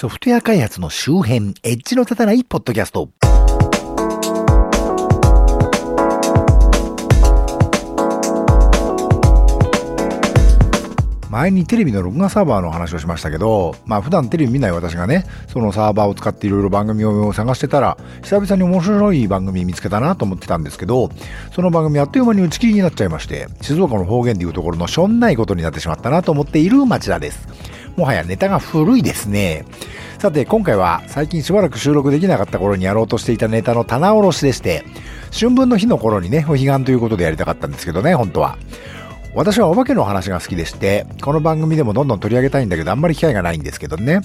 ソフトウェア開発の周辺、エッジの立たないポッドキャスト。前にテレビの録画サーバーの話をしましたけど、まあ普段テレビ見ない私がね、そのサーバーを使っていろいろ番組を探してたら、久々に面白い番組見つけたなと思ってたんですけど、その番組あっという間に打ち切りになっちゃいまして、静岡の方言でいうところのしょんないことになってしまったなと思っている町田です。もはやネタが古いですね。さて、今回は最近しばらく収録できなかった頃にやろうとしていたネタの棚卸しでして、春分の日の頃にね、お彼岸ということでやりたかったんですけどね、本当は。私はお化けの話が好きでして、この番組でもどんどん取り上げたいんだけど、あんまり機会がないんですけどね。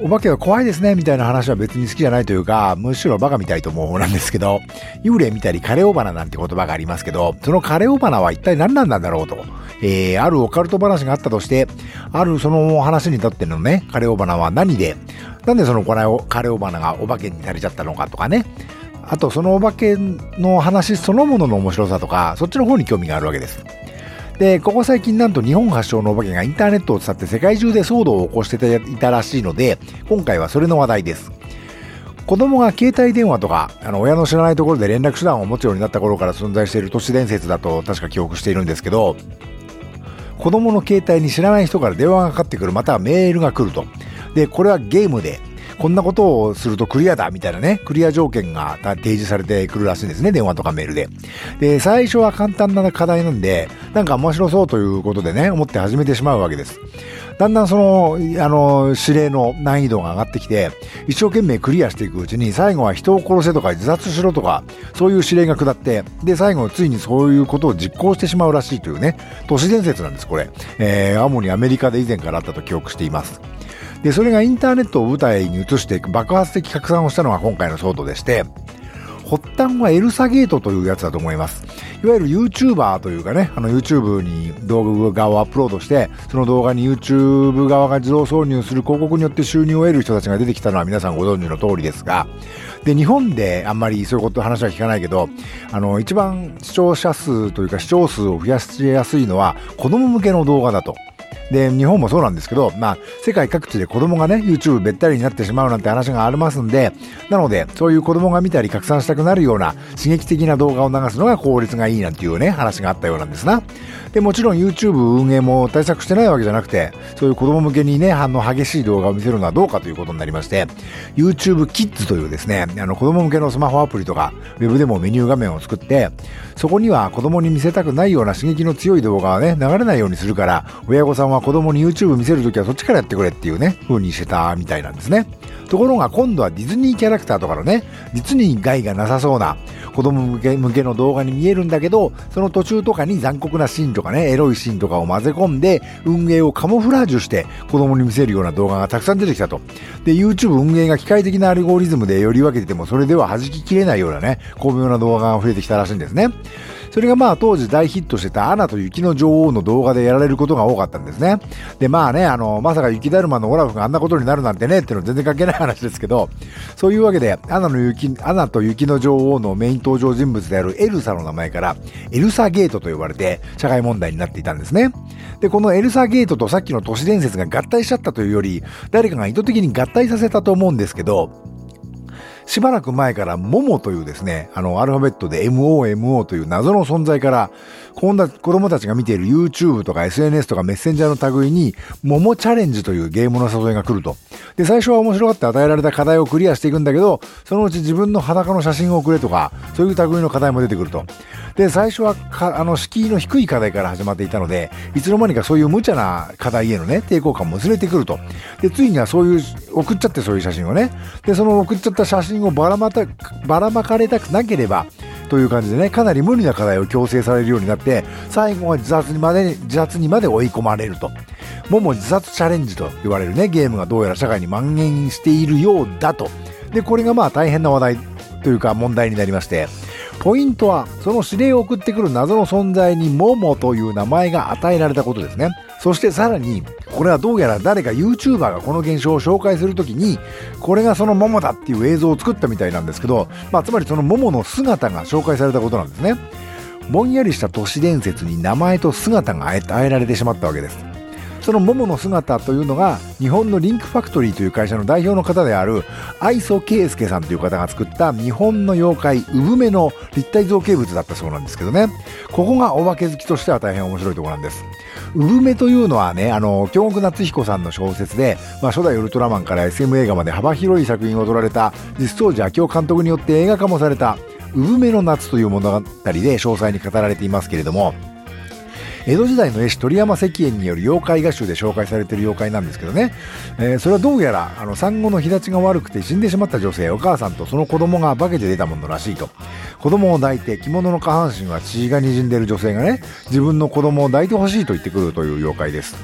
お化けは怖いですね、みたいな話は別に好きじゃないというか、むしろバカみたいと思う方なんですけど、幽霊見たりカレオバナなんて言葉がありますけど、そのカレオバナは一体何なんだろうと。えー、あるオカルト話があったとして、あるその話にとってのね、カレオバナは何で、なんでそのカレオバナがお化けになれちゃったのかとかね。あと、そのお化けの話そのものの面白さとか、そっちの方に興味があるわけです。で、ここ最近なんと日本発祥のお化けがインターネットを伝って世界中で騒動を起こしていたらしいので、今回はそれの話題です。子供が携帯電話とか、あの、親の知らないところで連絡手段を持つようになった頃から存在している都市伝説だと確か記憶しているんですけど、子供の携帯に知らない人から電話がかかってくる、またはメールが来ると。で、これはゲームで、こんなことをするとクリアだみたいなね、クリア条件が提示されてくるらしいんですね、電話とかメールで。で、最初は簡単な課題なんで、なんか面白そうということでね、思って始めてしまうわけです。だんだんその、あの、指令の難易度が上がってきて、一生懸命クリアしていくうちに、最後は人を殺せとか自殺しろとか、そういう指令が下って、で、最後ついにそういうことを実行してしまうらしいというね、都市伝説なんです、これ。えー、主にアメリカで以前からあったと記憶しています。で、それがインターネットを舞台に移して爆発的拡散をしたのが今回の騒動でして、発端はエルサゲートというやつだと思います。いわゆる YouTuber というかね、あの YouTube に動画をアップロードして、その動画に YouTube 側が自動挿入する広告によって収入を得る人たちが出てきたのは皆さんご存知の通りですが、で、日本であんまりそういうこと話は聞かないけど、あの、一番視聴者数というか視聴数を増やしやすいのは子供向けの動画だと。で、日本もそうなんですけど、まあ、世界各地で子供がね、YouTube べったりになってしまうなんて話がありますんで、なので、そういう子供が見たり拡散したくなるような刺激的な動画を流すのが効率がいいなんていうね、話があったようなんですな。で、もちろん YouTube 運営も対策してないわけじゃなくて、そういう子供向けにね、反応激しい動画を見せるのはどうかということになりまして、YouTube Kids というですね、あの子供向けのスマホアプリとか、ウェブでもメニュー画面を作って、そこには子供に見せたくないような刺激の強い動画はね、流れないようにするから、親御さんは子供に YouTube 見せるときはそっちからやってくれっていうね、風にしてたみたいなんですね。ところが今度はディズニーキャラクターとかのね、実に害がなさそうな子供向け向けの動画に見えるんだけど、その途中とかに残酷なシーンとかね、エロいシーンとかを混ぜ込んで、運営をカモフラージュして子供に見せるような動画がたくさん出てきたと。で、YouTube 運営が機械的なアルゴリズムでより分けてても、それでは弾ききれないようなね、巧妙な動画が増えてきたらしいんですね。それがまあ当時大ヒットしてたアナと雪の女王の動画でやられることが多かったんですね。で、まあね、あの、まさか雪だるまのオラフがあんなことになるなんてねっていうのは全然関係ない話ですけど、そういうわけで、アナの雪、アナと雪の女王のメイン登場人物であるエルサの名前から、エルサゲートと呼ばれて社会問題になっていたんですね。で、このエルサゲートとさっきの都市伝説が合体しちゃったというより、誰かが意図的に合体させたと思うんですけど、しばらく前からモモというですね、あの、アルファベットで MOMO という謎の存在から、こんな子供たちが見ている YouTube とか SNS とかメッセンジャーの類に、モモチャレンジというゲームの誘いが来ると。で、最初は面白がって与えられた課題をクリアしていくんだけど、そのうち自分の裸の写真を送れとか、そういう類の課題も出てくると。で、最初は、あの、敷居の低い課題から始まっていたので、いつの間にかそういう無茶な課題へのね、抵抗感も薄れてくると。で、ついにはそういう、送っちゃってそういう写真をね。で、その送っちゃった写真をばらまた、ばらまかれたくなければ、という感じでね、かなり無理な課題を強制されるようになって、最後は自殺にまで、自殺にまで追い込まれると。もも自殺チャレンジと言われるね、ゲームがどうやら社会に蔓延しているようだと。で、これがまあ大変な話題というか問題になりまして、ポイントは、その指令を送ってくる謎の存在にモモという名前が与えられたことですね。そしてさらに、これはどうやら誰か YouTuber がこの現象を紹介するときに、これがそのモモだっていう映像を作ったみたいなんですけど、まあ、つまりそのモモの姿が紹介されたことなんですね。ぼんやりした都市伝説に名前と姿が与ええられてしまったわけです。その桃の姿というのが日本のリンクファクトリーという会社の代表の方である愛想圭介さんという方が作った日本の妖怪産めの立体造形物だったそうなんですけどねここがお化け好きとしては大変面白いところなんです産めというのはね、あの、京極夏彦さんの小説で、まあ、初代ウルトラマンから SM 映画まで幅広い作品を撮られた実相寺明夫監督によって映画化もされた産めの夏という物語で詳細に語られていますけれども、江戸時代の絵師鳥山石燕による妖怪画集で紹介されている妖怪なんですけどね、えー、それはどうやらあの産後の日立ちが悪くて死んでしまった女性お母さんとその子供が化けて出たものらしいと。子供を抱いて着物の下半身は血が滲んでいる女性がね自分の子供を抱いてほしいと言ってくるという妖怪です。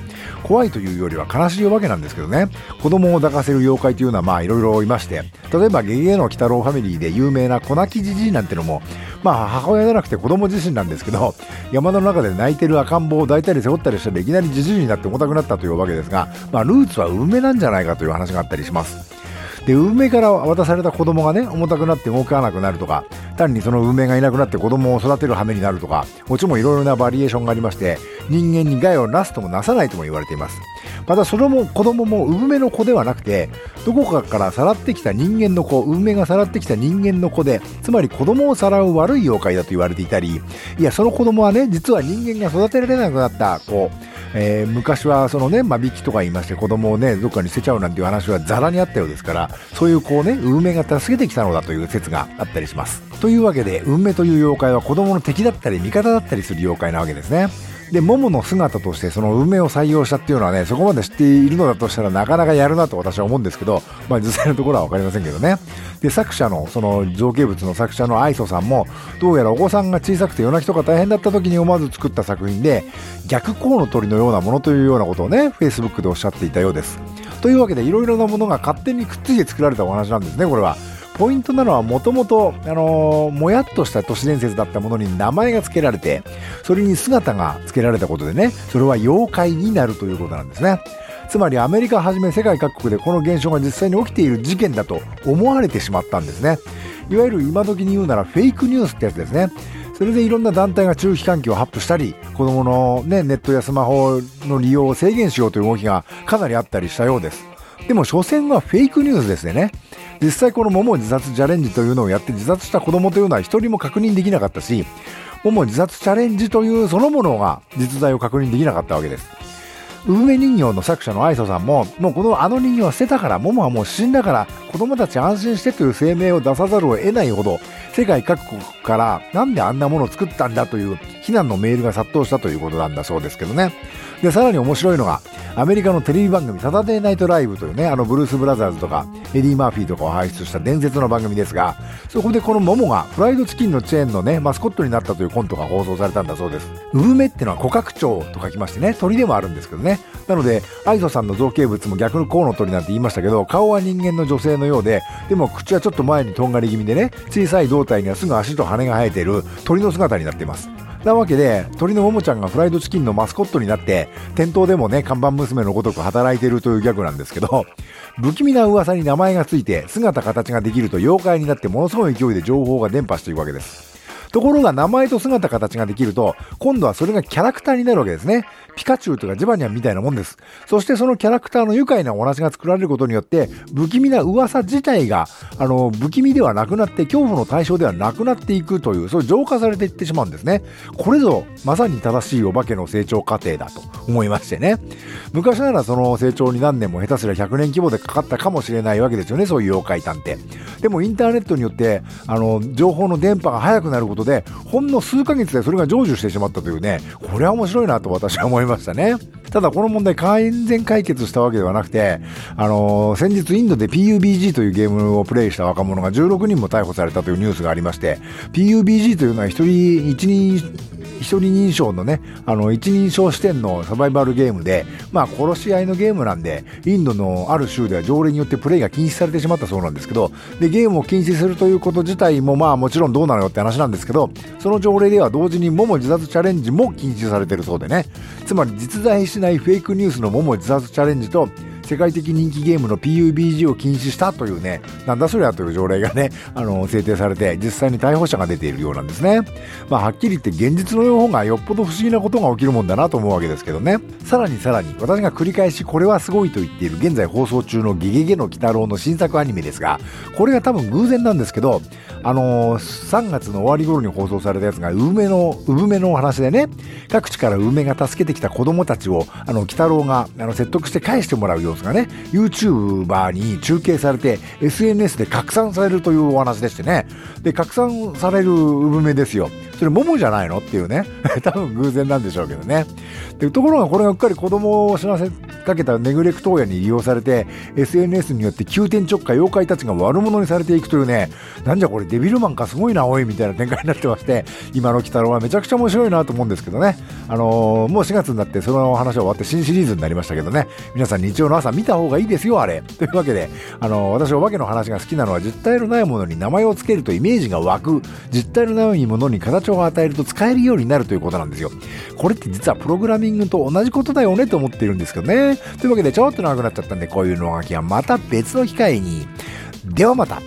怖いというよりは悲しいお化けなんですけどね。子供を抱かせる妖怪というのはまあいろいろいまして例えばゲゲゲの鬼太郎ファミリーで有名な粉木じじいなんてのもまあ母親じゃなくて子供自身なんですけど山の中で泣いてる赤ん坊を抱いたり背負ったりしたらいきなりじじいになって重たくなったというわけですが、まあ、ルーツは梅なんじゃないかという話があったりします。で運命から渡された子供がね重たくなって動かなくなるとか単にその運命がいなくなって子供を育てる羽目になるとかもちろんいろいろなバリエーションがありまして人間に害をなすともなさないとも言われています。またそれも子供も産めの子ではなくてどこかからさらってきた人間の子運命がさらってきた人間の子でつまり子供をさらう悪い妖怪だと言われていたりいやその子供はね実は人間が育てられなくなった子えー、昔はそのね間引きとか言いまして子供をねどっかに捨てちゃうなんていう話はザラにあったようですからそういうこうね運命が助けてきたのだという説があったりします。というわけで運命という妖怪は子供の敵だったり味方だったりする妖怪なわけですねで、桃の姿としてその運命を採用したっていうのはね、そこまで知っているのだとしたらなかなかやるなと私は思うんですけど、まあ実際のところはわかりませんけどね。で、作者の、その造形物の作者の愛想さんも、どうやらお子さんが小さくて夜泣きとか大変だった時に思わず作った作品で、逆光の鳥のようなものというようなことをね、Facebook でおっしゃっていたようです。というわけで、いろいろなものが勝手にくっついて作られたお話なんですね、これは。ポイントなのはもともと、あのー、もやっとした都市伝説だったものに名前が付けられて、それに姿が付けられたことでね、それは妖怪になるということなんですね。つまりアメリカはじめ世界各国でこの現象が実際に起きている事件だと思われてしまったんですね。いわゆる今時に言うならフェイクニュースってやつですね。それでいろんな団体が注意喚起を発布したり、子供の、ね、ネットやスマホの利用を制限しようという動きがかなりあったりしたようです。でも、所詮はフェイクニュースですよね。実際この桃自殺チャレンジというのをやって自殺した子供というのは一人も確認できなかったし、桃自殺チャレンジというそのものが実在を確認できなかったわけです。梅人形の作者の愛想さんも、もうこのあの人形は捨てたから、桃はもう死んだから、子供たち安心してという声明を出さざるを得ないほど、世界各国からなんであんなものを作ったんだという非難のメールが殺到したということなんだそうですけどね。で、さらに面白いのが、アメリカのテレビ番組サタデーナイトライブというね、あのブルース・ブラザーズとかエディ・マーフィーとかを輩出した伝説の番組ですが、そこでこのモモがフライドチキンのチェーンのね、マスコットになったというコントが放送されたんだそうです。ウブメってのはコカクチョウと書きましてね、鳥でもあるんですけどね。ねなので、アイゾさんの造形物も逆のコウの鳥なんて言いましたけど、顔は人間の女性のようで、でも口はちょっと前にとんがり気味でね、小さい胴体にはすぐ足と羽が生えている鳥の姿になっています。なわけで、鳥のももちゃんがフライドチキンのマスコットになって、店頭でもね、看板娘のごとく働いているというギャグなんですけど、不気味な噂に名前がついて、姿形ができると妖怪になってものすごい勢いで情報が伝播していくわけです。ところが名前と姿形ができると、今度はそれがキャラクターになるわけですね。ピカチュウとかジバニャンみたいなもんです。そしてそのキャラクターの愉快なお話が作られることによって、不気味な噂自体が、あの、不気味ではなくなって、恐怖の対象ではなくなっていくという、そういう浄化されていってしまうんですね。これぞ、まさに正しいお化けの成長過程だと思いましてね。昔ならその成長に何年も下手すりゃ100年規模でかかったかもしれないわけですよね、そういう妖怪探偵。でもインターネットによって、あの、情報の電波が速くなることで、ほんの数ヶ月でそれが成就してしまったというね、これは面白いなと私は思いましたね。ただこの問題完全解決したわけではなくて、あのー、先日インドで PUBG というゲームをプレイした若者が16人も逮捕されたというニュースがありまして、PUBG というのは一人一人一人認証のね、あの、一人称視点のサバイバルゲームで、まあ、殺し合いのゲームなんで、インドのある州では条例によってプレイが禁止されてしまったそうなんですけど、で、ゲームを禁止するということ自体も、まあ、もちろんどうなのよって話なんですけど、その条例では同時にモモ自殺チャレンジも禁止されてるそうでね、つまり実在しないフェイクニュースのモモ自殺チャレンジと、世界的人気ゲームの PUBG を禁止したというね、なんだそりゃという条例がね、あの、制定されて、実際に逮捕者が出ているようなんですね。まあ、はっきり言って現実の方がよっぽど不思議なことが起きるもんだなと思うわけですけどね。さらにさらに、私が繰り返しこれはすごいと言っている現在放送中のゲゲゲの鬼太郎の新作アニメですが、これが多分偶然なんですけど、あのー、3月の終わり頃に放送されたやつが、梅の、産めのお話でね、各地から梅が助けてきた子供たちを、あの、鬼太郎が、あの、説得して返してもらう様子がね、YouTuber に中継されて、SNS で拡散されるというお話でしてね、で、拡散される産めですよ。それ桃じゃないのっていうね。多分偶然なんでしょうけどね。で、ところがこれがうっかり子供を死なせかけたネグレクト親に利用されて、SNS によって急転直下妖怪たちが悪者にされていくというね、なんじゃこれデビルマンかすごいな、おい、みたいな展開になってまして、今の鬼太郎はめちゃくちゃ面白いなと思うんですけどね。あのー、もう4月になってその話は終わって新シリーズになりましたけどね、皆さん日曜の朝見た方がいいですよ、あれ。というわけで、あの、私お化けの話が好きなのは実体のないものに名前を付けるとイメージが湧く、実体のないものに形を与えると使えるようになるということなんですよ。これって実はプログラミングと同じことだよねと思ってるんですけどね。というわけでちょっと長くなっちゃったんで、こういうのがきはまた別の機会に。ではまた。